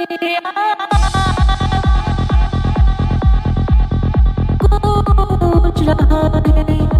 कुछ रहा है